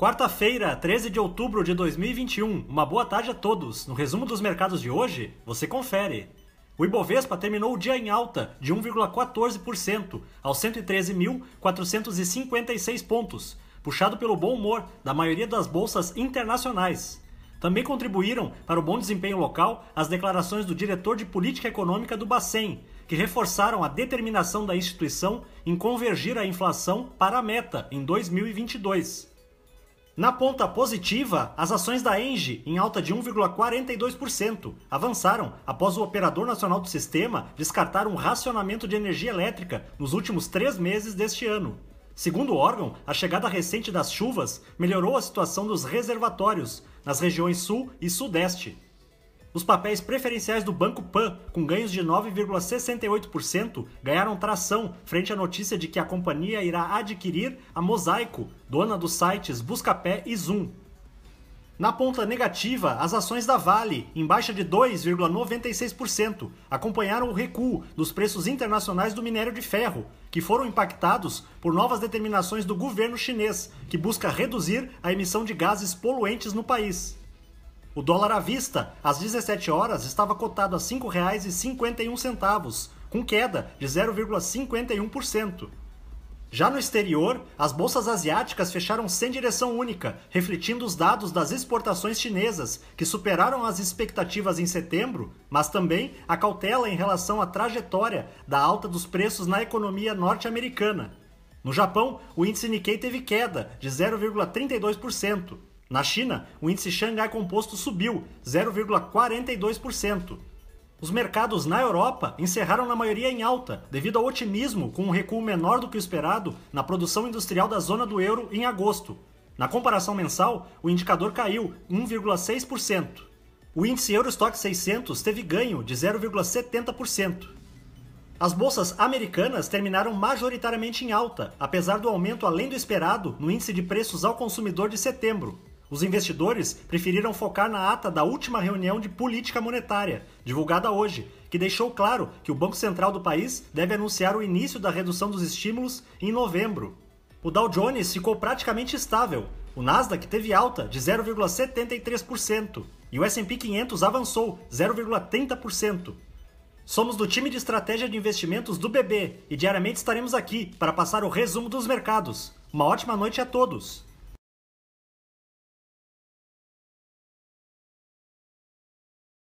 Quarta-feira, 13 de outubro de 2021. Uma boa tarde a todos. No resumo dos mercados de hoje, você confere. O Ibovespa terminou o dia em alta de 1,14% aos 113.456 pontos, puxado pelo bom humor da maioria das bolsas internacionais. Também contribuíram para o bom desempenho local as declarações do diretor de política econômica do Bacen, que reforçaram a determinação da instituição em convergir a inflação para a meta em 2022. Na ponta positiva, as ações da Engie, em alta de 1,42%, avançaram após o operador nacional do sistema descartar um racionamento de energia elétrica nos últimos três meses deste ano. Segundo o órgão, a chegada recente das chuvas melhorou a situação dos reservatórios nas regiões sul e sudeste. Os papéis preferenciais do Banco Pan, com ganhos de 9,68%, ganharam tração frente à notícia de que a companhia irá adquirir a Mosaico, dona dos sites Buscapé e Zoom. Na ponta negativa, as ações da Vale, em baixa de 2,96%, acompanharam o recuo dos preços internacionais do minério de ferro, que foram impactados por novas determinações do governo chinês, que busca reduzir a emissão de gases poluentes no país. O dólar à vista, às 17 horas, estava cotado a R$ 5,51, com queda de 0,51%. Já no exterior, as bolsas asiáticas fecharam sem direção única, refletindo os dados das exportações chinesas, que superaram as expectativas em setembro, mas também a cautela em relação à trajetória da alta dos preços na economia norte-americana. No Japão, o índice Nikkei teve queda de 0,32%. Na China, o índice Xangai Composto subiu 0,42%. Os mercados na Europa encerraram na maioria em alta, devido ao otimismo com um recuo menor do que o esperado na produção industrial da zona do euro em agosto. Na comparação mensal, o indicador caiu 1,6%. O índice Eurostock 600 teve ganho de 0,70%. As bolsas americanas terminaram majoritariamente em alta, apesar do aumento além do esperado no índice de preços ao consumidor de setembro, os investidores preferiram focar na ata da última reunião de política monetária, divulgada hoje, que deixou claro que o Banco Central do país deve anunciar o início da redução dos estímulos em novembro. O Dow Jones ficou praticamente estável, o Nasdaq teve alta de 0,73% e o S&P 500 avançou 0,30%. Somos do time de estratégia de investimentos do BB e diariamente estaremos aqui para passar o resumo dos mercados. Uma ótima noite a todos!